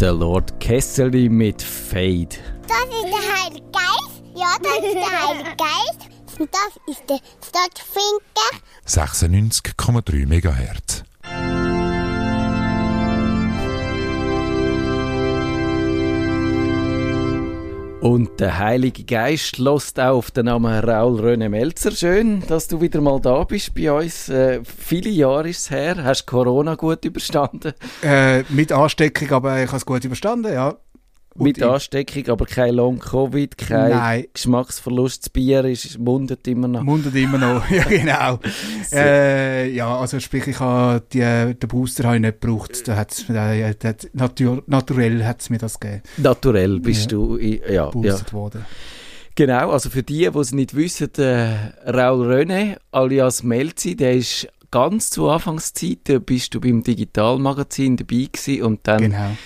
Der Lord Kesseli mit Fade. Das ist der Heilige Geist. Ja, das ist der Heilige Geist. Und das ist der Stadtfinker. 96,3 MHz. Und der Heilige Geist lässt auch auf den Namen Raul René Melzer. Schön, dass du wieder mal da bist bei uns. Äh, viele Jahre ist es her. Hast du Corona gut überstanden? Äh, mit Ansteckung, aber ich habe es gut überstanden, ja. Mit Ansteckung, aber kein Long-Covid, kein Nein. Geschmacksverlust. Das Bier ist, mundet immer noch. Mundet immer noch, ja genau. äh, ja, also sprich, ich habe die, den Booster habe ich nicht gebraucht. Da hat's, äh, das, natur, naturell hat es mir das gegeben. Naturell bist Ja. du, ja, ja. Boostet worden. Genau, also für die, die es nicht wissen, der Raul René alias Melzi, der ist ganz zu Anfangszeit, da bist du beim Digitalmagazin dabei gewesen und dann, Genau.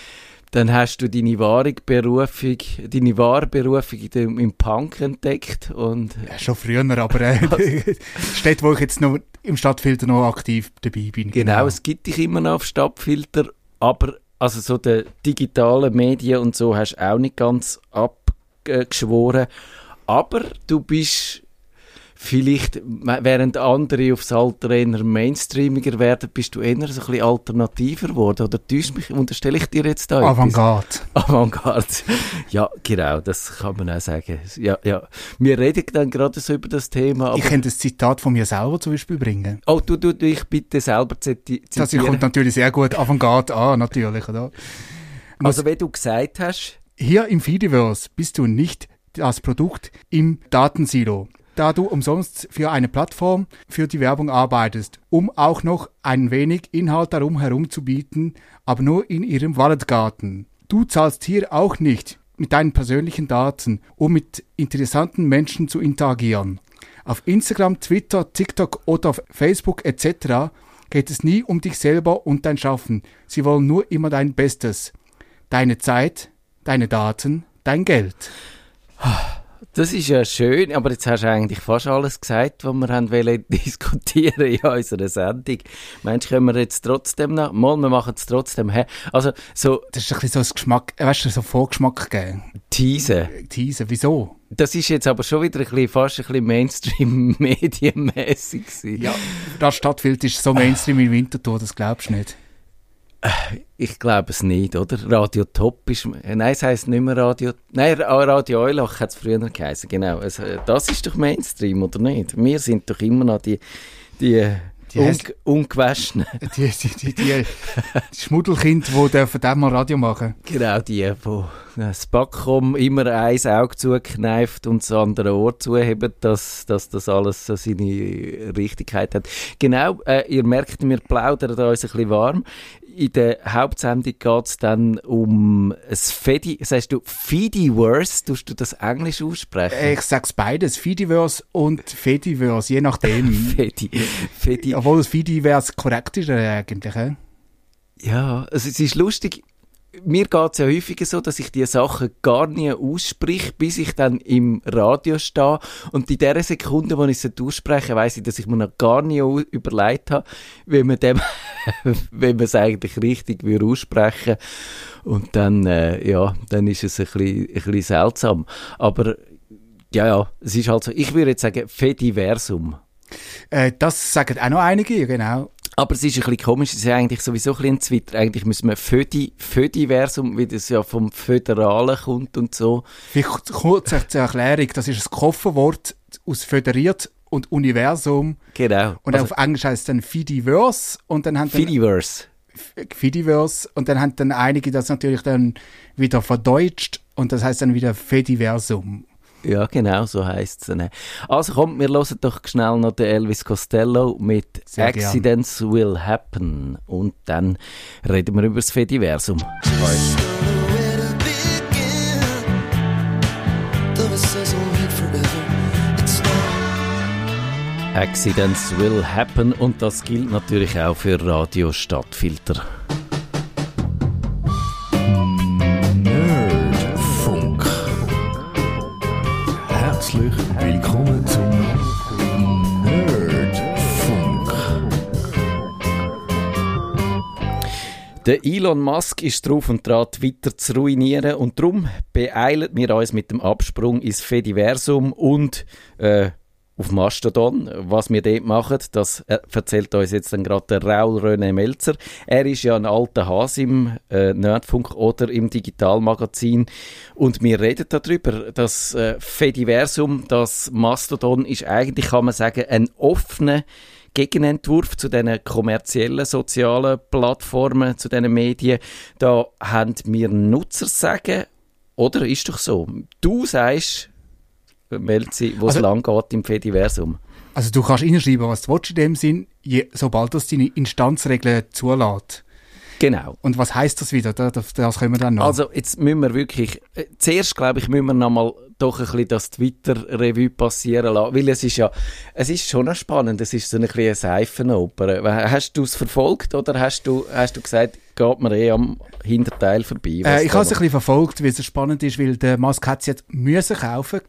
Dann hast du deine wahre Berufung, deine wahre Berufung im Punk entdeckt und Ja, schon früher, aber äh, Städte, wo ich jetzt noch im Stadtfilter noch aktiv dabei bin. genau, es gibt dich immer noch auf Stadtfilter, aber also so die digitalen Medien und so hast du auch nicht ganz abgeschworen, aber du bist vielleicht, während andere aufs Alter eher mainstreamiger werden, bist du eher so ein bisschen alternativer geworden. Oder täuscht mich, unterstelle ich dir jetzt da etwas? Avantgarde. Avantgarde. Ja, genau, das kann man auch sagen. Ja, ja. Wir reden dann gerade so über das Thema. Ich kann das Zitat von mir selber zum Beispiel bringen. oh, du, du, dich bitte selber ziti- Das zitieren. kommt natürlich sehr gut Avantgarde an, natürlich. Oder? Also, wie du gesagt hast, Hier im Feediverse bist du nicht das Produkt im Datensilo, da du umsonst für eine Plattform für die Werbung arbeitest, um auch noch ein wenig Inhalt darum herum zu bieten, aber nur in ihrem Walletgarten. Du zahlst hier auch nicht mit deinen persönlichen Daten, um mit interessanten Menschen zu interagieren. Auf Instagram, Twitter, TikTok oder auf Facebook etc. geht es nie um dich selber und dein Schaffen. Sie wollen nur immer dein Bestes. Deine Zeit, deine Daten, dein Geld. das ist ja schön, aber jetzt hast du eigentlich fast alles gesagt, was wir haben wollen diskutieren in unserer Sendung. Meinst du, können wir jetzt trotzdem noch, mal, wir machen es trotzdem? Also, so Das ist ein bisschen so ein Geschmack, äh, weißt du, so Vorgeschmack geben. teasen. Teasen, wieso? Das ist jetzt aber schon wieder ein bisschen, fast ein bisschen Mainstream-medienmäßig gewesen. Ja, das Stadtbild ist so Mainstream im Winterthur, das glaubst du nicht. Ich glaube es nicht, oder? Radio Top ist, äh, nein, es heisst nicht mehr Radio, nein, Ra- Radio Eulach hat es früher geheißen, genau. Äh, das ist doch Mainstream, oder nicht? Wir sind doch immer noch die, die, Die un, ungewaschenen, Die, die, die, die, die Schmuddelkind, die dürfen dem mal Radio machen. genau, die, wo das Backkom immer ein Auge zukneift und das andere Ohr zuhebt, dass, dass das alles so seine Richtigkeit hat. Genau, äh, ihr merkt, wir plaudern da uns ein bisschen warm. In der Hauptsendung geht es dann um das Fedi, sagst du Fediverse, tust du das Englisch aussprechen? Ich sag's beides, Feediverse und Fediverse, je nachdem. Fedi, Fedi. Obwohl das Fediverse korrekt ist äh, eigentlich. Ja, also es ist lustig. Mir geht es ja häufiger so, dass ich die Sachen gar nie ausspreche, bis ich dann im Radio stehe. Und in der Sekunde, wo ich es ausspreche, weiß ich, dass ich mir noch gar nie überlegt habe, wie man dem, wenn man es eigentlich richtig würde aussprechen. Und dann, äh, ja, dann ist es ein bisschen, ein bisschen seltsam. Aber, ja, ja, es ist halt so, ich würde jetzt sagen, Fediversum. Äh, das sagen auch noch einige, genau. Aber es ist ein bisschen komisch, es ist ja eigentlich sowieso ein bisschen ein Twitter. Eigentlich müssen wir Födi, Födiversum, wie das ja vom Föderalen kommt und so. Vielleicht kurz zur Erklärung, das ist ein Kofferwort aus föderiert und Universum. Genau. Und also, auf Englisch heißt es dann Fediverse und dann haben dann Fediverse. Fediverse und dann haben dann einige das natürlich dann wieder verdeutscht und das heißt dann wieder Fediversum. Ja, genau, so heisst es. Also komm, wir hören doch schnell noch den Elvis Costello mit Sehr gern. Accidents Will Happen. Und dann reden wir über das Fediversum. Accidents will happen und das gilt natürlich auch für Radio Stadtfilter. Der Elon Musk ist drauf und dran, Twitter zu ruinieren und darum beeilen wir uns mit dem Absprung ins Fediversum und äh, auf Mastodon. Was wir dort machen, das äh, erzählt uns jetzt dann gerade der Raul René Melzer. Er ist ja ein alter Hase im äh, Nerdfunk oder im Digitalmagazin und wir reden darüber, das äh, Fediversum, das Mastodon ist eigentlich, kann man sagen, ein offener Gegenentwurf zu diesen kommerziellen sozialen Plattformen, zu diesen Medien. Da haben wir Nutzer sagen, oder ist doch so? Du sagst, Melzi, wo es Also- lang geht im Fediversum. Also du kannst reinschreiben, was du willst in dem Sinn, je, sobald das deine Instanzregeln zulässt. Genau. Und was heißt das wieder? Da- Das, das können wir dann noch. Also jetzt müssen wir wirklich, äh, zuerst glaube ich, müssen wir nochmal doch ein bisschen das Twitter-Revue passieren lassen, weil es ist ja, es ist schon noch spannend, es ist so ein bisschen eine Seifenoper. Hast du es verfolgt oder hast du, hast du gesagt, geht mir eh am Hinterteil vorbei? äh, ich habe es ein noch- bisschen verfolgt, weil es spannend ist, weil der Musk hat es jetzt müssen kaufen,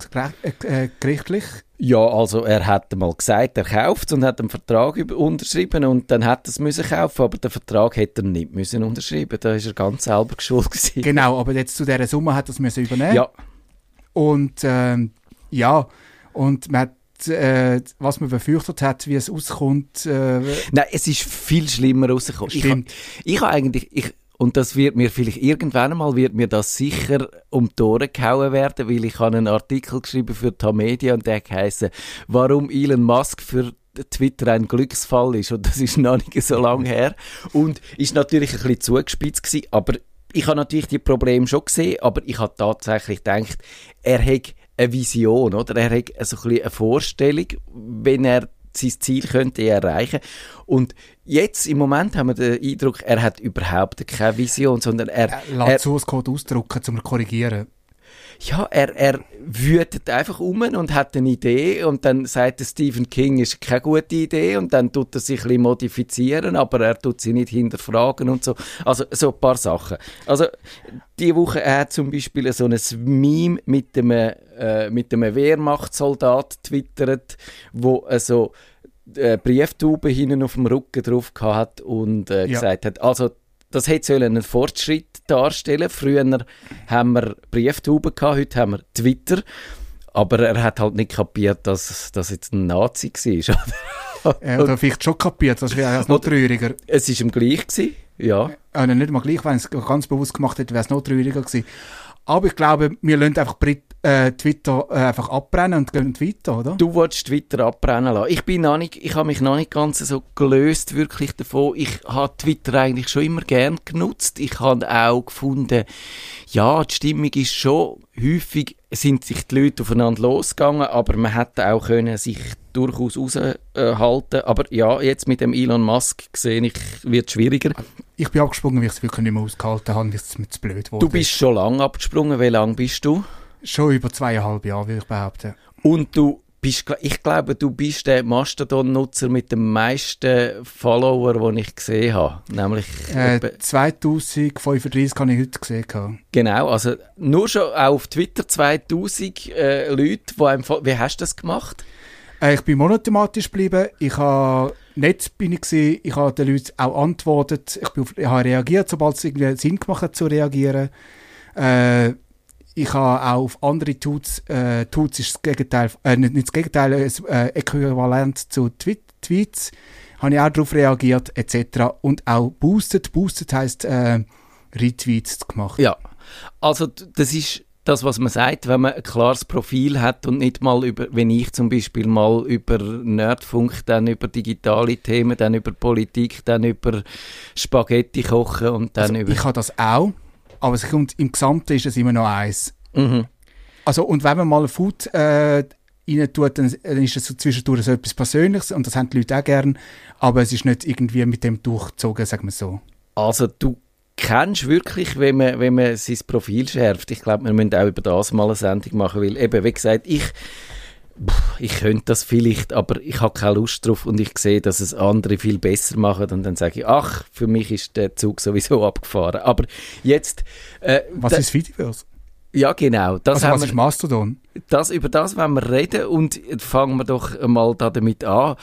äh, äh, gerichtlich. Ja, also er hat mal gesagt, er kauft und hat einen Vertrag unterschrieben und dann hat er es müssen kaufen, aber den Vertrag hätte er nicht müssen unterschreiben. Da ist er ganz selber geschuld gewesen. Genau, aber jetzt zu dieser Summe hat er es müssen übernehmen. Ja, Und ähm, ja, und man hat, äh, was man befürchtet hat, wie es auskommt, äh, Nein, es ist viel schlimmer rausgekommen. Ich, Stimmt. ha- ich habe eigentlich, ich, und das wird mir vielleicht irgendwann einmal, wird mir das sicher um die Ohren gehauen werden, weil ich habe einen Artikel geschrieben für Tamedia und der heisst, warum Elon Musk für Twitter ein Glücksfall ist. Und das ist noch nicht so lange her. Und ist natürlich ein bisschen zugespitzt gewesen, aber ich habe natürlich die Probleme schon gesehen, aber ich habe tatsächlich gedacht, er hat eine Vision, oder? Er hat so ein bisschen eine Vorstellung, wenn er sein Ziel könnte erreichen. Und jetzt im Moment haben wir den Eindruck, er hat überhaupt keine Vision, sondern er, er, lässt Source Code ausdrucken, zum korrigieren. Ja, er, er wütet einfach um und hat eine Idee und dann sagt der Stephen King, ist keine gute Idee und dann tut er sich ein bisschen modifizieren, aber er tut sie nicht hinterfragen und so. Also so ein paar Sachen. Also die Woche er hat zum Beispiel so ein Meme mit einem, äh, mit einem Wehrmachtssoldat twittert, wo äh, so äh, Brieftauben hinten auf dem Rücken drauf hat und äh, Ja. gesagt hat, also das hätte einen Fortschritt darstellen. Früher haben wir Brieftauben gehabt, heute haben wir Twitter. Aber er hat halt nicht kapiert, dass das jetzt ein Nazi war. Äh, oder vielleicht schon kapiert, das wäre noch trauriger. es ist ihm gleich gewesen, ja. Äh, nicht mal gleich, wenn es ganz bewusst gemacht hätte, wäre es noch trauriger gewesen. Aber ich glaube, wir lassen einfach Brit äh, Twitter äh, einfach abbrennen und gehen weiter, oder? Du wolltest Twitter abbrennen lassen. Ich bin noch nicht, ich habe mich noch nicht ganz so gelöst wirklich davon. Ich habe Twitter eigentlich schon immer gern genutzt. Ich habe auch gefunden, ja, die Stimmung ist schon häufig, sind sich die Leute aufeinander losgegangen, aber man hätte auch können sich durchaus raushalten. Aber ja, jetzt mit dem Elon Musk sehe ich, wird es schwieriger. Ich bin abgesprungen, weil ich es wirklich nicht mehr ausgehalten habe, weil es mir zu blöd wurde. Du bist schon lange abgesprungen. Wie lange bist du? Schon über zweieinhalb Jahre, würde ich behaupten. Und du bist, ich glaube, du bist der Mastodon-Nutzer mit den meisten Follower, den ich gesehen habe. Nämlich, Äh, etwa- 2035 habe ich heute gesehen. genau, also nur schon auch auf Twitter 2000 äh, Leute, die einem, wie hast du das gemacht? Äh, ich bin monothematisch geblieben. Ich habe nicht bin ich gewesen. Ich habe den Leuten auch antwortet. Ich, bin auf, ich habe reagiert, sobald es irgendwie Sinn gemacht hat zu reagieren. Äh, ich habe auch auf andere Tweets, äh, Tweets ist das Gegenteil, äh, nicht, nicht das Gegenteil, äh, äquivalent zu Tweet, Tweets, habe ich auch darauf reagiert, etc. Und auch boosted, boosted heisst äh, Retweets gemacht. Ja, also das ist das, was man sagt, wenn man ein klares Profil hat und nicht mal über, wenn ich zum Beispiel mal über Nerdfunk, dann über digitale Themen, dann über Politik, dann über Spaghetti kochen und dann Also, über... ich habe das auch, aber es kommt, im Gesamten ist es immer noch eins. Mhm. Also, und wenn man mal Food äh, rein tut, dann, dann ist es so zwischendurch so etwas Persönliches und das haben die Leute auch gern, aber es ist nicht irgendwie mit dem durchgezogen, sagen wir so. Also du kennst wirklich, wenn man, wenn man sein Profil schärft. Ich glaube, wir müssen auch über das mal eine Sendung machen, weil eben, wie gesagt, ich, ich könnte das vielleicht, aber ich habe keine Lust drauf und ich sehe, dass es andere viel besser machen und dann sage ich, ach, für mich ist der Zug sowieso abgefahren. Aber jetzt... Äh, Was ist Fediverse? Ja, genau. Das Also haben was wir- ist Mastodon? Das, über das wollen wir reden und fangen wir doch mal da damit an.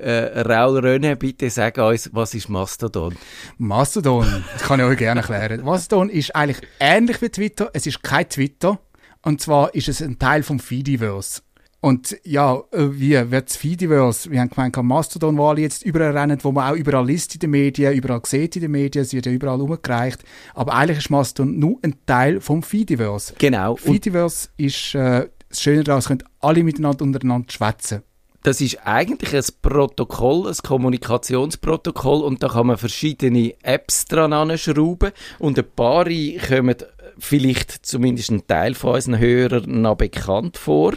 Äh, Raul Röne, bitte sag uns, was ist Mastodon? Mastodon, das kann ich euch gerne erklären. Mastodon ist eigentlich ähnlich wie Twitter, es ist kein Twitter. Und zwar ist es ein Teil vom Feediverse. Und ja, äh, wie wird das Feediverse? Wir haben gemeint, Mastodon, wo alle jetzt überall rennen, wo man auch überall liest in den Medien, überall sieht in den Medien, es wird ja überall umgereicht. Aber eigentlich ist Mastodon nur ein Teil vom Feediverse. Genau. Und Feediverse ist äh, das Schöne daran, es können alle miteinander untereinander schwätzen. das ist eigentlich ein Protokoll, ein Kommunikationsprotokoll und da kann man verschiedene Apps dran anschrauben und ein paar kommen vielleicht zumindest ein Teil von unseren Hörern noch bekannt vor.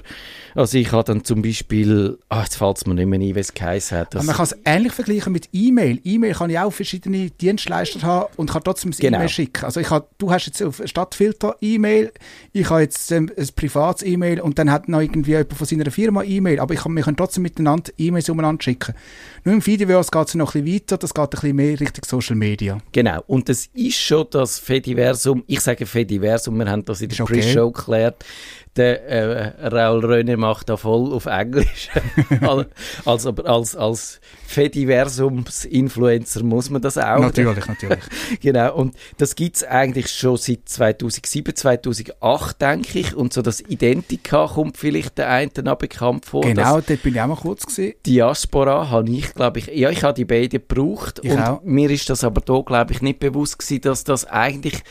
Also ich habe dann zum Beispiel, ah, jetzt fällt es mir nicht mehr ein, wie es geheißen hat. Das, man kann es ähnlich vergleichen mit E-Mail. E-Mail kann ich auch verschiedene Dienstleister haben und kann trotzdem das Genau. E-Mail schicken. Also ich hab, du hast jetzt auf Stadtfilter E-Mail, ich habe jetzt ähm, ein privates E-Mail und dann hat noch irgendwie jemand von seiner Firma E-Mail, aber ich kann, wir können trotzdem miteinander E-Mails umeinander schicken. Nur im Fediverse geht es noch ein bisschen weiter, das geht ein bisschen mehr Richtung Social Media. Genau, und das ist schon das Fediversum. Ich sage Fediversum, wir haben das in der okay. Pre-Show geklärt. Der äh, Raul Röne macht da voll auf Englisch. Al- als, aber als, als Fediversums-Influencer muss man das auch. Natürlich, natürlich. Genau, und das gibt's eigentlich schon seit 2007, 2008, denke ich. Und so das Identica kommt vielleicht der einen noch bekannt vor. genau, dort bin ich auch mal kurz gesehen. Diaspora habe ich, glaube ich, ja, ich habe die beiden gebraucht. Ich und auch. mir ist das aber da, glaube ich, nicht bewusst gewesen, dass das eigentlich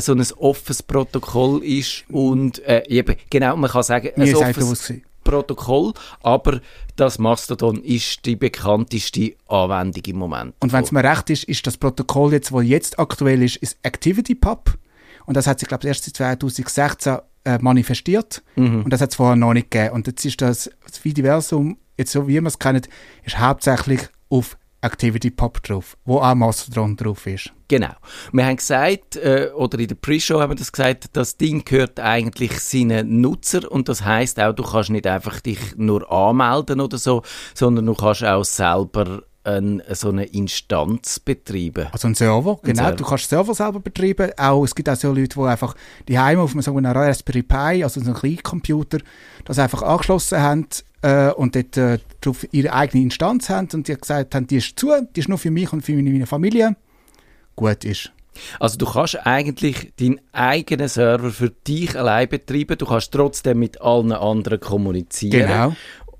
so ein offenes Protokoll ist und äh, eben, genau, man kann sagen, ein offenes. Protokoll, aber das Mastodon ist die bekannteste Anwendung im Moment. Und wenn es mir recht ist, ist das Protokoll jetzt, das jetzt aktuell ist, ist ActivityPub. Und das hat sich, glaube ich, erst seit 2016 äh, manifestiert. Und das hat es vorher noch nicht gegeben. Und jetzt ist das, das Videversum, jetzt so wie wir es kennen, ist hauptsächlich auf ActivityPub drauf, wo auch Mastodon drauf ist. Genau. Wir haben gesagt, äh, oder in der Pre-Show haben wir das gesagt, das Ding gehört eigentlich seinen Nutzer und das heißt auch, du kannst nicht einfach dich nur anmelden oder so, sondern du kannst auch selber ein, so eine Instanz betreiben. Also ein Server, genau. Server. Du kannst Server selber betreiben. Auch, es gibt auch so Leute, die einfach die Heime auf einem sogenannten Raspberry Pi, also so einem Kleincomputer, das einfach angeschlossen haben äh, und dort äh, ihre eigene Instanz haben und die gesagt haben, die ist zu, die ist nur für mich und für meine, meine Familie. Gut ist. Also du kannst eigentlich deinen eigenen Server für dich allein betreiben, du kannst trotzdem mit allen anderen kommunizieren. Genau.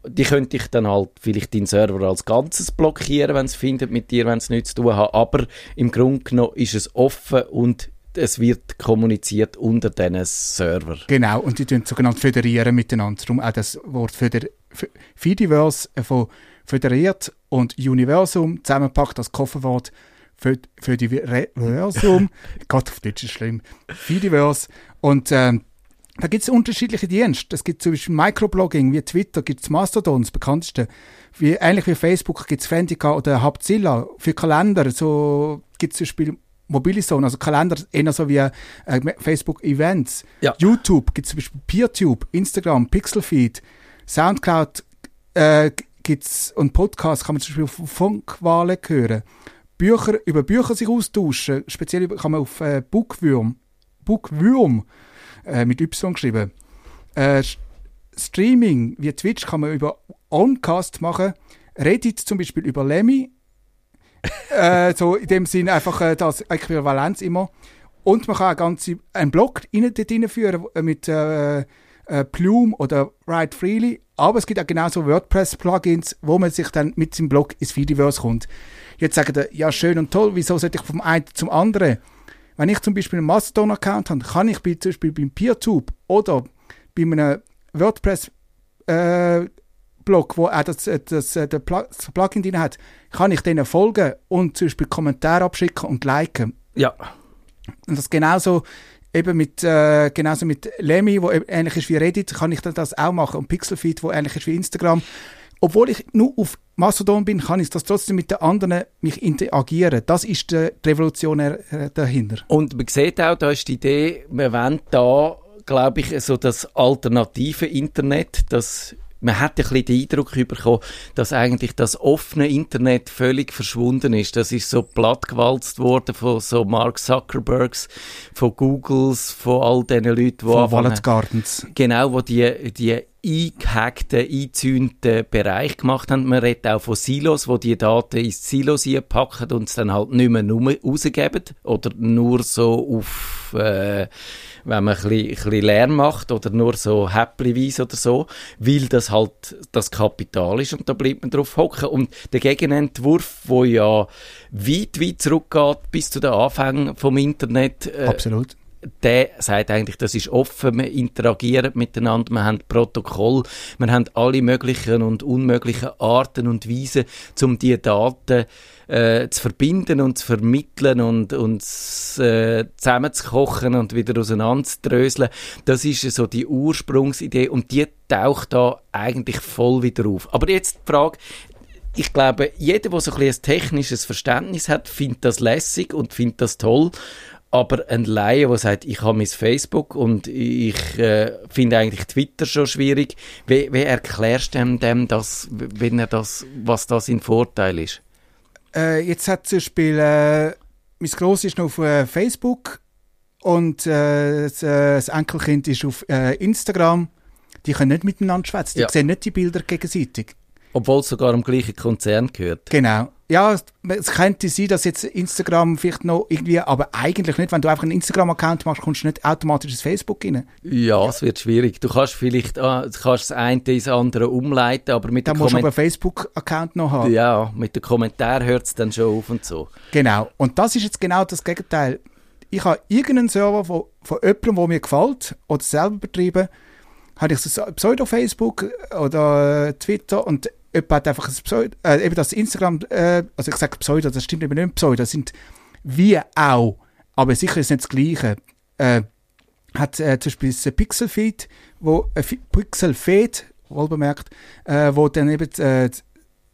Die könnte ich dann halt vielleicht deinen Server als Ganzes blockieren, wenn es findet mit dir, wenn es nichts zu tun hat. Aber im Grunde genommen ist es offen und es wird kommuniziert unter diesen Server. Genau, und die tun sogenannt föderieren miteinander. Darum auch das Wort Föder F- Fediverse äh, von föderiert und Universum zusammenpackt als Kofferwort Föd Födiversum. Gott, auf Deutsch ist schlimm. Fediverse. Und ähm, da gibt es unterschiedliche Dienste. Es gibt zum Beispiel Microblogging, wie Twitter, gibt es Mastodon, das bekannteste. Wie, ähnlich wie Facebook gibt es Fandica oder Hubzilla. Für Kalender so gibt es zum Beispiel Mobilizone, also Kalender eher so wie äh, Facebook Events. Ja. YouTube gibt es zum Beispiel PeerTube, Instagram, Pixelfeed, Soundcloud äh, gibt's und Podcasts kann man zum Beispiel auf Funkwahlen hören. Bücher, über Bücher sich austauschen, speziell über, kann man auf äh, Bookwürm, Bookwürm äh, mit Y geschrieben. Äh, Streaming wie Twitch kann man über Oncast machen. Reddit zum Beispiel über Lemmy. Äh, so in dem Sinn einfach äh, das Äquivalenz immer. Und man kann auch ganze, einen Blog rein, dort reinführen äh, mit äh, äh, Plume oder Write Freely. Aber es gibt auch genauso WordPress-Plugins, wo man sich dann mit seinem Blog ins Fediverse kommt. Jetzt sagen die, ja schön und toll, wieso sollte ich vom einen zum anderen? Wenn ich zum Beispiel einen Mastodon-Account habe, kann ich zum Beispiel beim PeerTube oder bei einem WordPress äh, Blog, wo auch das, äh, das, äh, der Pl das Plugin drin hat, kann ich denen folgen und zum Beispiel Kommentare abschicken und liken. Ja. Und das genauso eben mit, äh, genauso mit Lemmy, wo eben ähnlich ist wie Reddit, kann ich dann das auch machen. Und Pixelfeed, wo ähnlich ist wie Instagram. Obwohl ich nur auf Mastodon bin, kann ich das trotzdem mit den anderen mich interagieren. Das ist die Revolution äh, dahinter. Und man sieht auch, da ist die Idee, wir wollen da, glaube ich, so das alternative Internet, das man hat ein bisschen den Eindruck bekommen, dass eigentlich das offene Internet völlig verschwunden ist. Das ist so plattgewalzt worden von so Mark Zuckerbergs, von Googles, von all diesen Leuten, die Von Wallet Gardens. Genau, wo die, die eingehackten, eingezäunten Bereich gemacht haben. Man redet auch von Silos, wo die Daten ins Silos einpacken und es dann halt nicht mehr rausgeben oder nur so auf, äh, wenn man ein bisschen, ein bisschen Lärm macht oder nur so häppchenweise oder so, weil das halt das Kapital ist und da bleibt man drauf hocken. Und der Gegenentwurf, wo ja weit, weit zurückgeht bis zu den Anfängen vom Internet, äh, Absolut. Der sagt eigentlich, das ist offen, wir interagieren miteinander, wir haben Protokoll, wir haben alle möglichen und unmöglichen Arten und Weisen, um die Daten äh, zu verbinden und zu vermitteln und, und äh, zusammenzukochen und wieder auseinanderzudröseln. Das ist so die Ursprungsidee und die taucht da eigentlich voll wieder auf. Aber jetzt die Frage, ich glaube, jeder, der so ein, ein technisches Verständnis hat, findet das lässig und findet das toll. Aber ein Laie, der sagt, ich habe mein Facebook und ich äh, finde eigentlich Twitter schon schwierig, wie, wie erklärst du dem, dem das, wenn er das, was da sein Vorteil ist? Äh, jetzt hat zum Beispiel, äh, mein Gross ist noch auf äh, Facebook und äh, das, äh, das Enkelkind ist auf äh, Instagram. Die können nicht miteinander schwätzen, die Ja. sehen nicht die Bilder gegenseitig. Obwohl es sogar am gleichen Konzern gehört. Genau. Ja, es- könnte sein, dass jetzt Instagram vielleicht noch irgendwie, aber eigentlich nicht. Wenn du einfach einen Instagram-Account machst, kommst du nicht automatisch ins Facebook rein. Ja, es wird schwierig. Du kannst vielleicht ah, du kannst das eine ins andere umleiten, aber mit Dann dem musst du aber Kommentar, einen Facebook-Account noch haben. ja, mit dem Kommentar hört es dann schon auf und so. Genau. Und das ist jetzt genau das Gegenteil. Ich habe irgendeinen Server von, von jemandem, der mir gefällt oder selber betrieben, habe ich so ein Pseudo-Facebook oder Twitter und jemand hat einfach ein Pseudo, äh, eben das Instagram, äh, also ich sage Pseudo, das stimmt eben nicht Pseudo, das sind wie auch, aber sicher ist nicht das Gleiche. Äh, hat äh, zum Beispiel das Pixelfeed, wo äh, Pixelfeed, wohlbemerkt, äh, wo dann eben äh,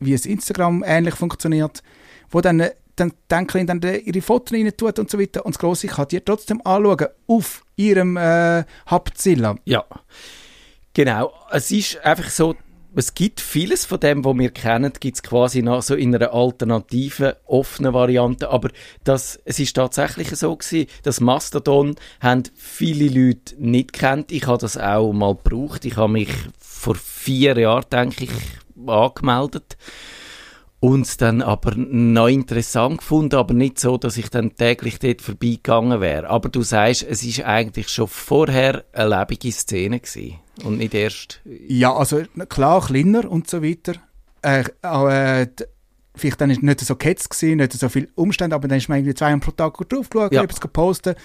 wie es Instagram ähnlich funktioniert, wo dann äh, dann dann äh, ihre Fotos rein tut und so weiter und das Grosse kann die trotzdem anschauen auf ihrem äh, Hauptzilla. Ja, genau. Es ist einfach so, es gibt vieles von dem, was wir kennen, gibt es quasi noch so in einer alternativen, offenen Variante. Aber das, es ist tatsächlich so gewesen, dass Mastodon haben viele Leute nicht kennt. Ich habe das auch mal gebraucht. Ich habe mich vor vier Jahren, denke ich, angemeldet und es dann aber noch interessant gefunden, aber nicht so, dass ich dann täglich dort vorbeigegangen wäre. Aber du sagst, es ist eigentlich schon vorher eine lebende Szene gewesen und nicht erst... Ja, also klar, kleiner und so weiter. Äh, auch, äh, vielleicht dann ist nicht so gehetzt gewesen, nicht so viele Umstände, aber dann ist man irgendwie zweimal pro Tag drauf geschaut, Ja. etwas gepostet.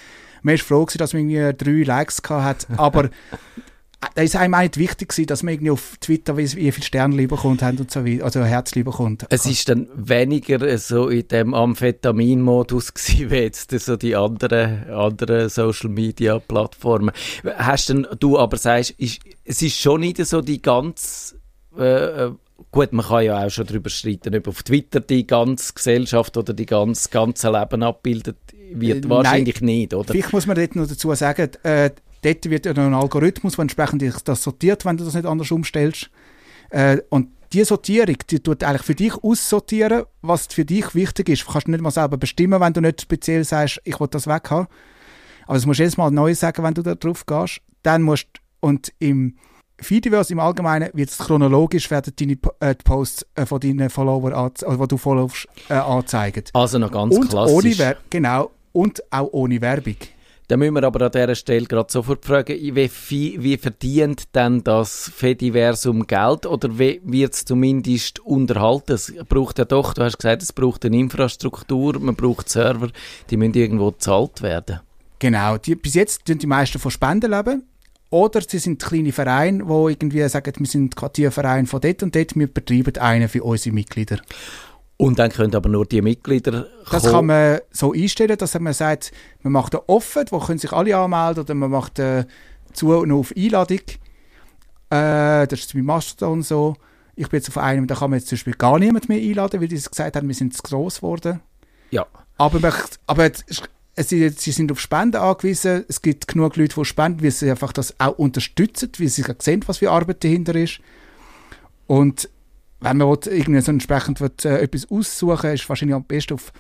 Man ist froh gewesen, dass man irgendwie drei Likes gehabt hat, aber äh, da ist einem auch nicht wichtig gewesen, dass man irgendwie auf Twitter wie, wie viele Sterne bekommt haben und so weiter, also Herz bekommt. Es ist dann weniger so in dem Amphetamin-Modus gewesen, wie jetzt so die anderen, anderen Social-Media-Plattformen. Hast denn, du aber sagst, ist, es ist schon nicht so die ganz, äh, äh, gut, man kann ja auch schon darüber streiten, ob auf Twitter die ganze Gesellschaft oder die ganze, ganze Leben abbildet wird. Äh, Wahrscheinlich nicht, oder? Vielleicht muss man dort noch dazu sagen, äh, dort wird ein Algorithmus, der entsprechend das sortiert, wenn du das nicht anders umstellst. Äh, und die Sortierung, die tut eigentlich für dich aussortieren, was für dich wichtig ist. Du kannst nicht mal selber bestimmen, wenn du nicht speziell sagst, ich will das weg haben. Aber das musst du jedes Mal neu sagen, wenn du da drauf gehst. Dann musst und im Feediverse im Allgemeinen wird es chronologisch werden deine äh, Posts äh, von deinen Followern, also, die du followst, äh, anzeigen. Also noch ganz und klassisch. ohne Wer genau und auch ohne Werbung. Da müssen wir aber an dieser Stelle gerade sofort fragen, wie, wie verdient denn das Fediversum Geld oder wie wird es zumindest unterhalten? Es braucht ja doch, du hast gesagt, es braucht eine Infrastruktur, man braucht Server, die müssen irgendwo gezahlt werden. Genau, die, bis jetzt tun die meisten von Spenden leben. Oder sie sind kleine Vereine, die irgendwie sagen, wir sind Quartierverein von dort und dort, wir betreiben einen für unsere Mitglieder. Und dann können aber nur die Mitglieder Das kommen. kann man so einstellen, dass man sagt, man macht eine offen, wo können sich alle anmelden, oder man macht äh, zu noch auf Einladung. Äh, das ist bei Mastodon so. Ich bin jetzt auf einem, da kann man jetzt zum Beispiel gar niemand mehr einladen, weil die gesagt haben, wir sind zu gross geworden. Ja. Aber, man, aber sie sie sind auf Spenden angewiesen. Es gibt genug Leute, die spenden, weil sie einfach das auch unterstützen, weil sie sehen, was für Arbeit dahinter ist. Und wenn man will, irgendwie so entsprechend will, äh, etwas aussuchen ist wahrscheinlich am besten auf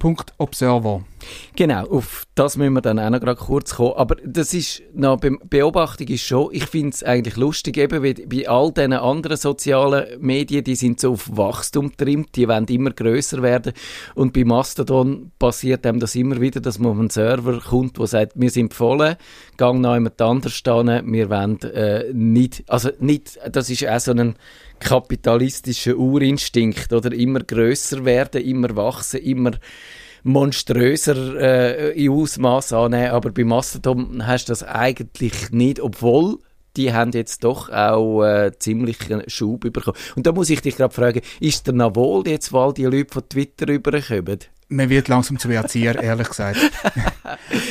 fediverse.observer. Genau, auf das müssen wir dann auch noch kurz kommen. Aber das ist, Be Beobachtung ist schon, ich finde es eigentlich lustig, eben wie bei all diesen anderen sozialen Medien, die sind so auf Wachstum trimmt, die wollen immer größer werden. Und bei Mastodon passiert einem das immer wieder, dass man auf einen Server kommt, der sagt, wir sind voll, gang noch jemand anders stehen, wir wollen äh, nicht, also nicht, das ist auch so ein kapitalistischer Urinstinkt, oder? Immer größer werden, immer wachsen, immer monströser äh, in Ausmaß annehmen, aber bei Mastodon hast du das eigentlich nicht, obwohl die haben jetzt doch auch äh, ziemlich einen Schub bekommen. Und da muss ich dich gerade fragen, ist der wohl jetzt, weil die Leute von Twitter rüberkommen? Man wird langsam zu Erzieher, ehrlich gesagt.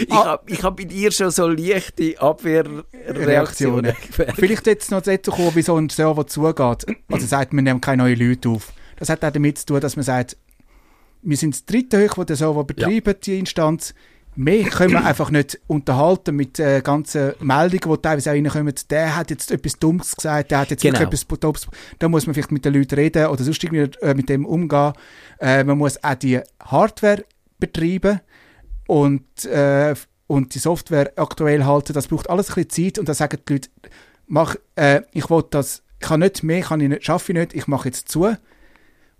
ich habe ich hab bei dir schon so leichte Abwehrreaktionen. Vielleicht jetzt noch dazu kommen, wie so ein Server zugeht. Also sagt, man nimmt keine neuen Leute auf. Das hat auch damit zu tun, dass man sagt, wir sind das dritte hoch, wo der Server betreibt, ja. die Instanz. Mehr können wir einfach nicht unterhalten mit äh, ganzen Meldungen, die teilweise auch reinkommen. Der hat jetzt etwas Dummes gesagt, der hat jetzt Genau. etwas Dummes. Da muss man vielleicht mit den Leuten reden oder sonst irgendwie äh, mit dem umgehen. Äh, man muss auch die Hardware betreiben und, äh, und die Software aktuell halten. Das braucht alles ein bisschen Zeit und da sagen die Leute, mach, äh, ich will das, ich kann nicht mehr, kann ich nicht, schaffe ich nicht, ich mache jetzt zu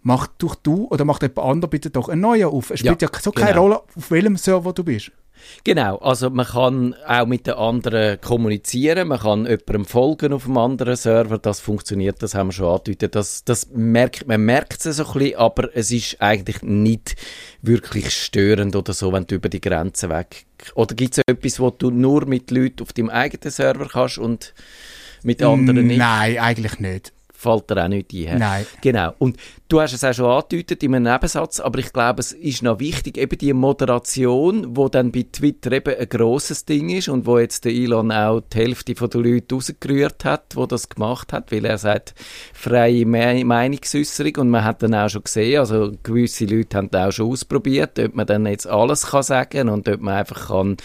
mach doch du oder macht jemand anderes bitte doch einen neuen auf. Es spielt ja, Ja, so keine genau. Rolle, auf welchem Server du bist. Genau, also man kann auch mit den anderen kommunizieren, man kann jemandem folgen auf einem anderen Server, das funktioniert, das haben wir schon angedeutet, das, das merkt, man merkt es so ein bisschen, aber es ist eigentlich nicht wirklich störend oder so, wenn du über die Grenzen weg... Oder gibt es etwas, wo du nur mit Leuten auf deinem eigenen Server kannst und mit anderen nicht? Nein, eigentlich nicht. Fällt dir auch nicht ein. Nein. Genau. Und du hast es auch schon angedeutet in einem Nebensatz, aber ich glaube, es ist noch wichtig, eben die Moderation, wo dann bei Twitter eben ein grosses Ding ist und wo jetzt der Elon auch die Hälfte der Leute rausgerührt hat, wo das gemacht hat, weil er sagt, freie Me Meinungsäußerung und man hat dann auch schon gesehen, also gewisse Leute haben auch schon ausprobiert, ob man dann jetzt alles kann sagen und ob man einfach kann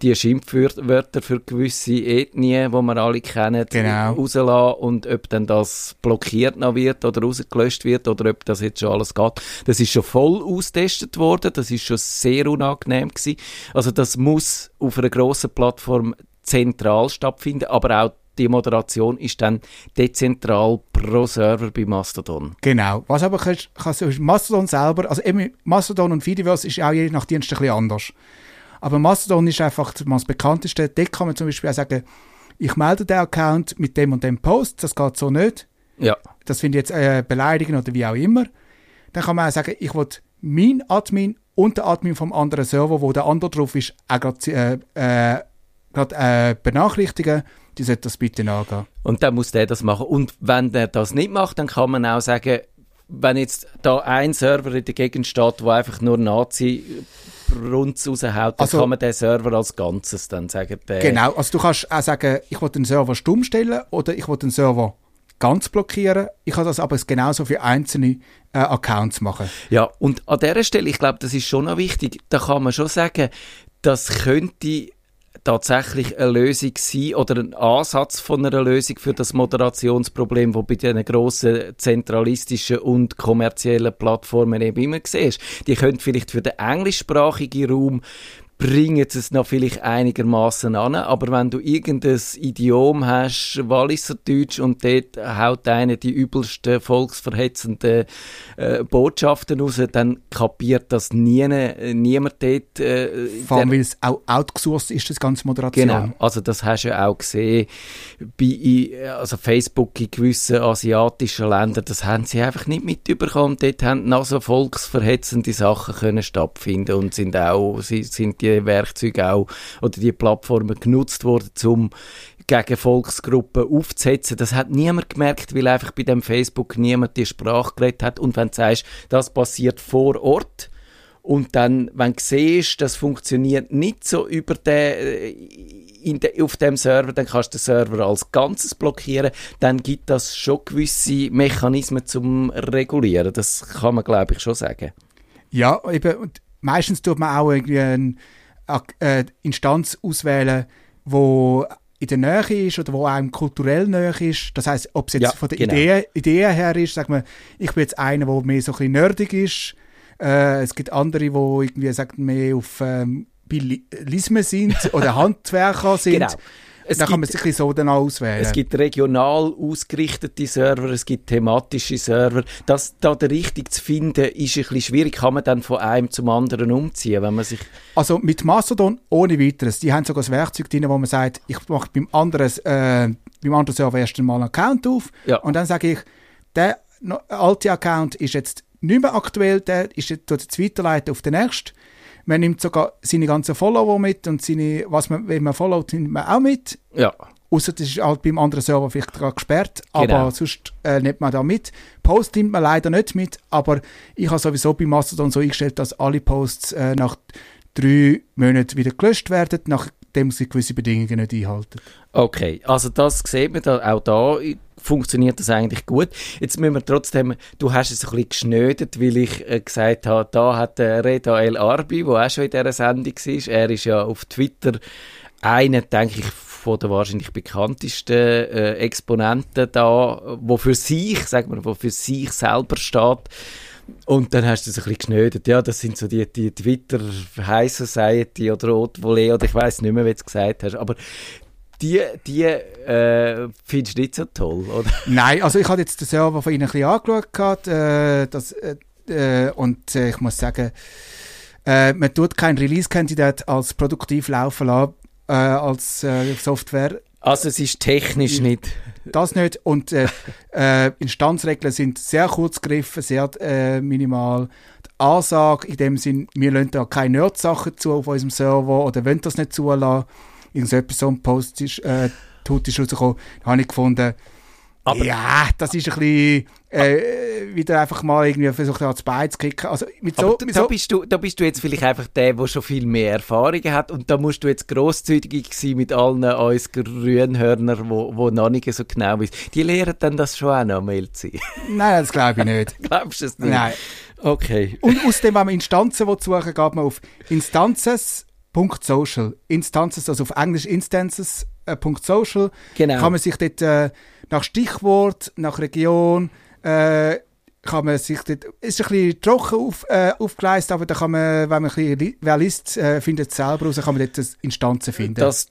die Schimpfwörter für gewisse Ethnien, die wir alle kennen, Genau. rauslassen und ob dann das blockiert noch wird oder rausgelöscht wird oder ob das jetzt schon alles geht. Das ist schon voll austestet worden, das ist schon sehr unangenehm gewesen. Also das muss auf einer grossen Plattform zentral stattfinden, aber auch die Moderation ist dann dezentral pro Server bei Mastodon. Genau. Was aber kannst, kannst du Mastodon selber, also eben Mastodon und Fediverse ist auch je nach Dienst ein bisschen anders. Aber Mastodon ist einfach das bekannteste. Dort kann man zum Beispiel auch sagen, ich melde den Account mit dem und dem Post, das geht so nicht. Ja, das finde ich jetzt äh, beleidigen oder wie auch immer. Dann kann man auch sagen, ich will mein Admin und der Admin vom anderen Server, wo der andere drauf ist, auch gerade äh, äh, äh, benachrichtigen. Die sollte das bitte nachgehen. Und dann muss der das machen. Und wenn der das nicht macht, dann kann man auch sagen, wenn jetzt da ein Server in der Gegend steht, wo einfach nur Nazi Runz raushaut, dann Also- kann man den Server als Ganzes dann sagen. Der, Genau, also du kannst auch sagen, ich will den Server stumm stellen oder ich will den Server ganz blockieren. Ich kann das aber genauso für einzelne äh, Accounts machen. Ja, und an dieser Stelle, ich glaube, das ist schon noch wichtig, da kann man schon sagen, das könnte tatsächlich eine Lösung sein oder ein Ansatz von einer Lösung für das Moderationsproblem, wo bei diesen grossen zentralistischen und kommerziellen Plattformen eben immer siehst. Die können vielleicht für den englischsprachigen Raum bringen es noch vielleicht einigermaßen an, aber wenn du irgendein Idiom hast, Walliserdeutsch, und dort haut einer die übelsten volksverhetzenden äh, Botschaften raus, dann kapiert das nie, äh, niemand dort. Äh, Vor allem, weil es auch outgesourced ist, das ganze Moderation. Genau, also das hast du ja auch gesehen bei in- also Facebook in gewissen asiatischen Ländern, das haben sie einfach nicht mitbekommen. Dort haben noch so volksverhetzende Sachen können stattfinden und sind auch, sind die Werkzeuge auch oder die Plattformen genutzt worden, um gegen Volksgruppen aufzusetzen. Das hat niemand gemerkt, weil einfach bei dem Facebook niemand die Sprache geredet hat. Und wenn du sagst, das passiert vor Ort, und dann, wenn du siehst, das funktioniert nicht so über den, äh, de, auf dem Server, dann kannst du den Server als Ganzes blockieren. Dann gibt das schon gewisse Mechanismen zum Regulieren. Das kann man, glaube ich, schon sagen. Ja, eben, meistens tut man auch irgendwie eine Ak- äh, Instanz auswählen, wo in der Nähe ist oder wo einem kulturell näher ist. Das heißt, ob es jetzt Ja, von der genau. Idee, Idee her ist, sag mal, ich bin jetzt einer, der mehr so ein bisschen nerdig ist. Äh, es gibt andere, die irgendwie sagen, mehr auf ähm, Bilismen sind oder Handwerker sind. Genau. Es da kann man gibt- sich so dann auswählen. Es gibt regional ausgerichtete Server, es gibt thematische Server. Das da den richtig zu finden, ist ein bisschen schwierig. Kann man dann von einem zum anderen umziehen, wenn man sich... Also mit Mastodon ohne weiteres. Die haben sogar das Werkzeug drin, wo man sagt, ich mache beim anderen, äh, beim anderen Server erst einmal einen Account auf Ja. und dann sage ich, der alte Account ist jetzt nicht mehr aktuell, der ist jetzt jetzt weiterleiten auf den nächsten. Man nimmt sogar seine ganzen Follower mit und seine, was man, wenn man followt, nimmt man auch mit. Ja, Außer das ist halt beim anderen Server vielleicht gerade gesperrt, Genau. aber sonst äh, nimmt man da mit. Post nimmt man leider nicht mit, aber ich habe sowieso bei Mastodon so eingestellt, dass alle Posts äh, nach drei Monaten wieder gelöscht werden, nachdem sie gewisse Bedingungen nicht einhalten. okay. Also das sieht man da, auch da funktioniert das eigentlich gut. Jetzt müssen wir trotzdem, du hast es ein bisschen geschnödet, weil ich äh, gesagt habe, da hat der Reda El Arbi, der auch schon in dieser Sendung war, er ist ja auf Twitter einer, denke ich, von der wahrscheinlich bekanntesten äh, Exponenten da, wo für sich, sagen wir, wo für sich selber steht. Und dann hast du es ein bisschen geschnödet. Ja, das sind so die, die Twitter High Society oder Haute Volée oder ich weiß nicht mehr, wie du es gesagt hast. Aber die, die äh, findest du nicht so toll, oder? Nein, also ich habe jetzt den Server von ihnen ein bisschen angeschaut gehabt, äh, das, äh, äh, und äh, ich muss sagen, äh, man tut keinen Release-Kandidat als produktiv laufen lassen, als Software. Also es ist technisch nicht. Das nicht. Und Instanzregeln sind sehr kurz gegriffen, sehr minimal. Die Ansage in dem Sinn, wir lassen da keine Nerd-Sachen zu auf unserem Server oder wollen das nicht zulassen. Irgend so etwas, so ein Post ist, äh, tut ist rausgekommen, da habe ich gefunden, Aber- ja, das ist ein bisschen äh, wieder einfach mal irgendwie versucht, ans Bein zu kicken. Also mit so, da, mit da, so bist du, da bist du jetzt vielleicht einfach der, der schon viel mehr Erfahrungen hat und da musst du jetzt grosszügig sein mit allen uns Grünhörnern, wo, wo noch nicht so genau wissen. Die lehren dann das schon auch noch, Melzi. Nein, das glaube ich nicht. Glaubst du es nicht? Nein. Okay. Und außerdem, wenn man Instanzen suchen geht man auf instances.social. Instances, also auf Englisch instances. Äh, .social. Genau. Kann man sich dort äh, nach Stichwort, nach Region, äh, kann man sich dort, ist ein bisschen trocken auf, äh, aufgeleistet, aber da kann man, wenn man ein bisschen, li- wer liest, äh, findet es selber raus, kann man dort Instanzen finden. Das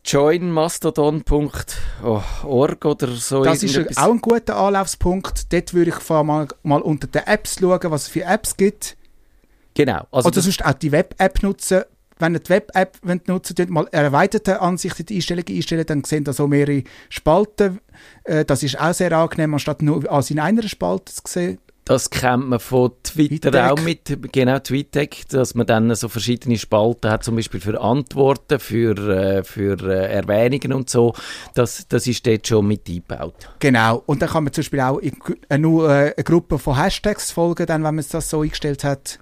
joinmastodon.org oder so. Das ist auch ein guter Anlaufspunkt. Dort würde ich mal, mal unter den Apps schauen, was es für Apps gibt. Genau. Also Oder sonst auch die Web-App nutzen. Wenn ihr die Web-App nutzen wollt, mal erweiterte Ansichten die Einstellungen einstellen, dann sehen da so mehrere Spalten. Äh, das ist auch sehr angenehm, anstatt nur alles in einer Spalte zu sehen. das kennt man von Twitter TweetDeck. auch mit, genau, TweetDeck, dass man dann so verschiedene Spalten hat, zum Beispiel für Antworten, für, äh, für äh, Erwähnungen und so. Das, das ist dort schon mit eingebaut. Genau. Und dann kann man zum Beispiel auch in, nur eine Gruppe von Hashtags folgen, dann, wenn man das so eingestellt hat.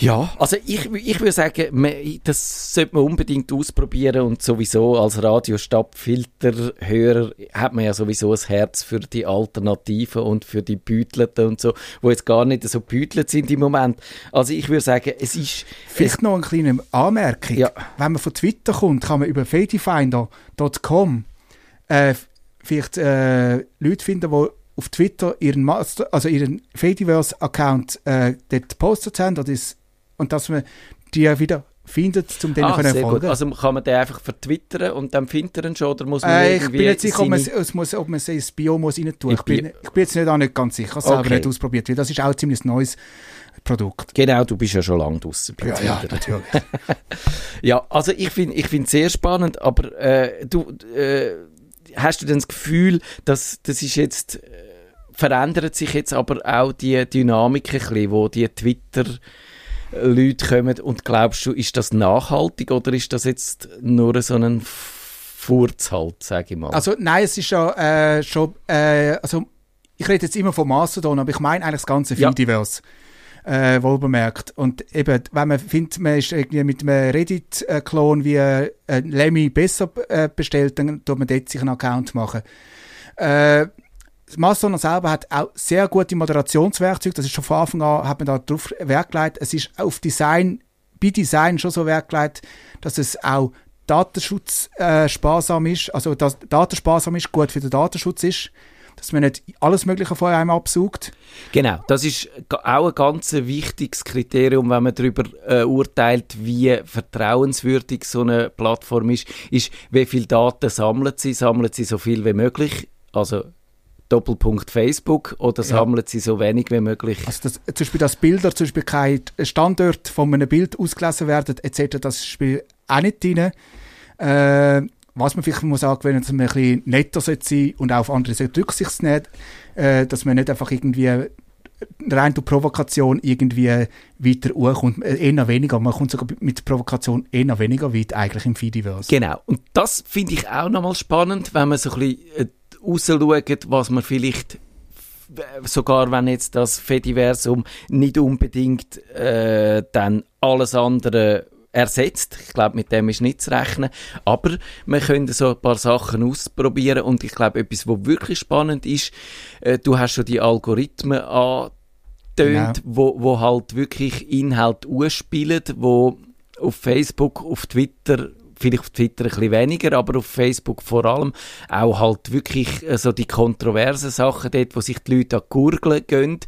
Ja, also ich, ich würde sagen, man, das sollte man unbedingt ausprobieren und sowieso als Radiostabfilterhörer hat man ja sowieso ein Herz für die Alternativen und für die Bütelten und so, wo jetzt gar nicht so bütelt sind im Moment. Also ich würde sagen, es ist... Vielleicht noch eine kleine Anmerkung. Ja. Wenn man von Twitter kommt, kann man über fadifinder.com äh, vielleicht äh, Leute finden, die auf Twitter ihren Master, also ihren Fediverse-Account äh, dort gepostet haben oder ist, und dass man die wieder findet, um denen Ah, können gut. folgen. Also kann man den einfach vertwittern und dann findet er ihn schon oder muss man äh, ich bin nicht sicher, ob man, es muss, ob man es ins Bio muss rein tun. Ich Ich bin, ich bin jetzt nicht, auch nicht ganz sicher. Ich habe es selber Okay. nicht ausprobiert, weil das ist auch ein ziemlich neues Produkt. Genau, du bist ja schon lange draussen. bei Twitter. natürlich. Ja, also ich finde ich finde sehr spannend, aber äh, du äh, hast du denn das Gefühl, dass das ist jetzt äh, verändert sich jetzt aber auch die Dynamik ein bisschen, wo die Twitter Leute kommen und glaubst du, ist das nachhaltig oder ist das jetzt nur so ein Furz halt, sage ich mal? Also nein, es ist ja äh, schon, äh, also ich rede jetzt immer von Mastodon, aber ich meine eigentlich das ganze Ja. Fediverse. Äh, wohlbemerkt. Und eben, wenn man findet, man ist irgendwie mit einem Reddit-Klon wie äh, Lemmy besser äh, bestellt, dann tut man dort sich einen Account machen. Äh, Mastodon selber hat auch sehr gute Moderationswerkzeuge. Das ist schon von Anfang an, hat man da drauf Wert gelegt. Es ist auf Design, bei Design schon so Wert gelegt, dass es auch Datenschutz äh, sparsam ist, also dass Datensparsam ist, gut für den Datenschutz ist, dass man nicht alles Mögliche von einem absaugt. Genau, das ist auch ein ganz wichtiges Kriterium, wenn man darüber äh, urteilt, wie vertrauenswürdig so eine Plattform ist, ist, wie viel Daten sammelt sie, sammelt sie so viel wie möglich, also Doppelpunkt Facebook, oder Ja. sammelt sie so wenig wie möglich. Also das, zum Beispiel, dass Bilder zum Beispiel kein Standort von einem Bild ausgelesen werden, etc., das spielt auch nicht drin. Äh, was man vielleicht muss sagen, wenn man ein bisschen netter sein sollte und auch auf andere Rücksicht nehmen, äh, dass man nicht einfach irgendwie rein durch Provokation irgendwie weiter hochkommt. Äh, Eher weniger. Man kommt sogar mit Provokation eher weniger weit eigentlich im Fediverse. Genau. Und das finde ich auch nochmal spannend, wenn man so ein bisschen rausschaut, was man vielleicht sogar wenn jetzt das Fediversum nicht unbedingt äh, dann alles andere ersetzt. Ich glaube, mit dem ist nicht zu rechnen. Aber wir können so ein paar Sachen ausprobieren und ich glaube, etwas, was wirklich spannend ist, äh, du hast schon die Algorithmen angetönt, Genau. wo, wo halt wirklich Inhalt ausspielen, wo auf Facebook, auf Twitter, vielleicht auf Twitter ein bisschen weniger, aber auf Facebook vor allem auch halt wirklich äh, so die kontroversen Sachen dort, wo sich die Leute an die Gurgeln gehen,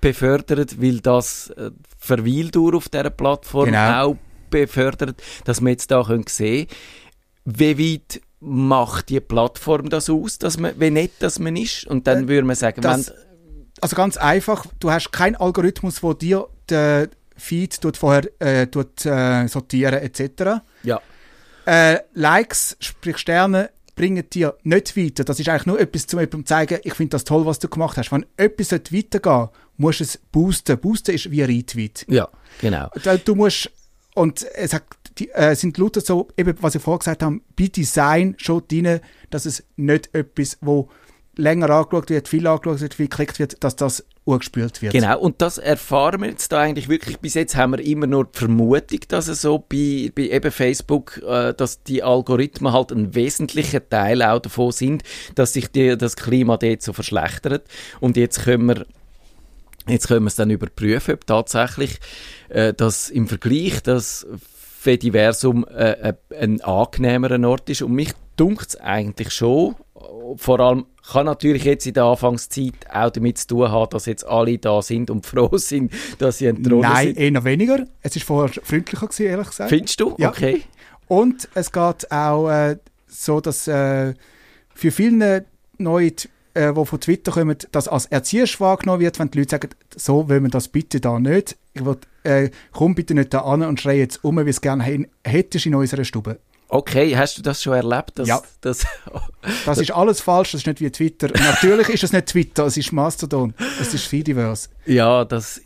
befördert, weil das äh, Verweildauer auf dieser Plattform Genau. auch befördert, dass wir jetzt da können sehen wie weit macht die Plattform das aus, dass man, wie nett das man ist und dann würde man sagen, das- Also ganz einfach, du hast keinen Algorithmus, der dir den Feed tut vorher äh, tut, äh, sortieren etc. ja, Äh, Likes, sprich Sterne, bringen dir nicht weiter. Das ist eigentlich nur etwas, um jemandem zu zeigen, ich finde das toll, was du gemacht hast. Wenn etwas sollte weitergehen musst du es boosten. Boosten ist wie ein Retweet. ja, genau. Du- Du musst, und es hat, die, äh, sind lauter so, eben was ich vorher gesagt habe, bei Design schon drin, dass es nicht etwas, wo länger angeschaut wird, viel angeschaut wird, viel geklickt wird, dass das urgespült wird. Genau, und das erfahren wir jetzt da eigentlich wirklich. Bis jetzt haben wir immer nur die Vermutung, dass es so bei, bei eben Facebook, äh, dass die Algorithmen halt ein wesentlicher Teil auch davon sind, dass sich die, das Klima dort so verschlechtert. Und jetzt können wir Jetzt können wir es dann überprüfen, ob tatsächlich äh, das im Vergleich das Fediversum äh, äh, ein angenehmerer Ort ist. Und mich dunkt es eigentlich schon. Vor allem kann natürlich jetzt in der Anfangszeit auch damit zu tun haben, dass jetzt alle da sind und froh sind, dass sie entthront Nein, sind. eher weniger. Es ist vorher freundlicher gewesen, ehrlich gesagt. Findest du? Ja. Okay. Und es geht auch äh, so, dass äh, für viele neue, äh, die von Twitter kommen, das als erzieherisch wahrgenommen wird, wenn die Leute sagen, so wollen wir das bitte da nicht. Ich will, äh, komm bitte nicht da an und schrei jetzt um, wie es gerne hättest in unserer Stube. Okay, hast du das schon erlebt? Dass, Ja. Dass, Das ist alles falsch, das ist nicht wie Twitter. Natürlich ist es nicht Twitter, es ist Mastodon, es ist Fediverse. Ja, das.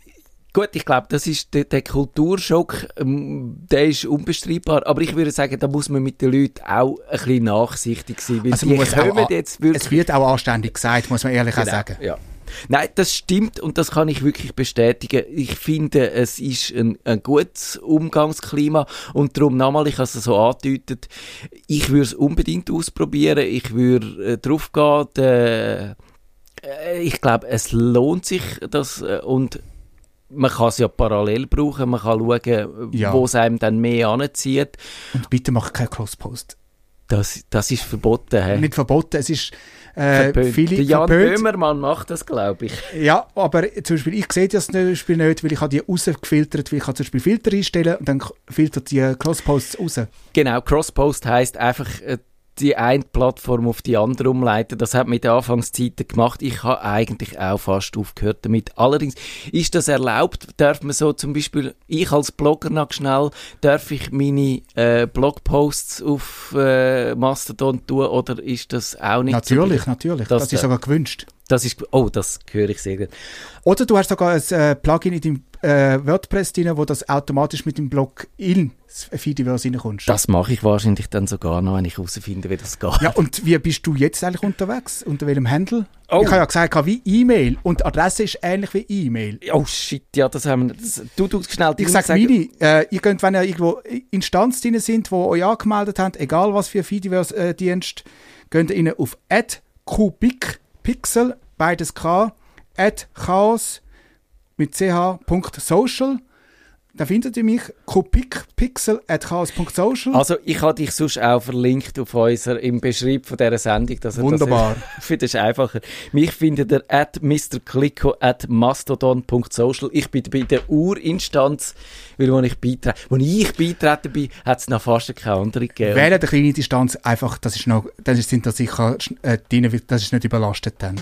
Gut, ich glaube, das ist der, der Kulturschock, ähm, der ist unbestreitbar. Aber ich würde sagen, da muss man mit den Leuten auch ein bisschen nachsichtig sein, weil Also die auch kommen jetzt wirklich. Es wird auch anständig gesagt, muss man ehrlich auch Genau, sagen. Ja. Nein, das stimmt und das kann ich wirklich bestätigen. Ich finde, es ist ein, ein gutes Umgangsklima und darum nochmal, ich habe es so angedeutet, ich würde es unbedingt ausprobieren, ich würde äh, drauf gehen, äh, ich glaube, es lohnt sich das äh, und man kann es ja parallel brauchen, man kann schauen, Ja. wo es einem dann mehr anzieht. Und bitte mach keinen Crosspost. Das, das ist verboten. He? Nicht verboten, es ist äh, viele Jan. Böhmermann macht das, glaube ich. Ja, aber zum Beispiel, ich sehe das zum Beispiel nicht, weil ich habe die rausgefiltert, weil ich kann zum Beispiel Filter einstellen und dann filtert die Crossposts raus. Genau, Crosspost heißt einfach äh, die eine Plattform auf die andere umleiten. Das hat man in den Anfangszeiten gemacht. Ich habe eigentlich auch fast aufgehört damit. Allerdings ist das erlaubt. Darf man so zum Beispiel, ich als Blogger noch schnell, darf ich meine äh, Blogposts auf äh, Mastodon tun oder ist das auch nicht so? Natürlich, natürlich. Das Das, ist da- sogar gewünscht. Das ist, oh, das höre ich sehr gut. Oder du hast sogar ein äh, Plugin in deinem äh, WordPress drin, wo das automatisch mit dem Blog in Fediverse reinkommst. Das mache ich wahrscheinlich dann sogar noch, wenn ich herausfinde, wie das geht. Ja, und wie bist du jetzt eigentlich unterwegs? Unter welchem Handle? Oh. Ich habe ja gesagt, wie E-Mail. Und Adresse ist ähnlich wie E-Mail. Oh shit, ja, das haben wir. Das, du, du schnell Ich sage meine, äh, ihr könnt, wenn ihr irgendwo Instanz drin sind, wo euch angemeldet habt, egal was für Fediverse-Dienst, könnt ihr ihnen auf @kubikpixel, beides K, at chaos mit ch.social Da findet ihr mich kopikpixel.chaos.social. Also, ich habe dich sonst auch verlinkt auf unser, im Beschreib von dieser Sendung. Dass Wunderbar. Das, für das ist einfacher. Mich findet ihr at mastodon.social. Ich bin bei der Urinstanz, weil wo ich beitrete, wo ich beitreten bin, hat es noch fast keine andere gegeben. Wählen eine kleine Distanz, einfach, das ist noch, dann sind da sicher äh, drin, das ist nicht überlastet dann.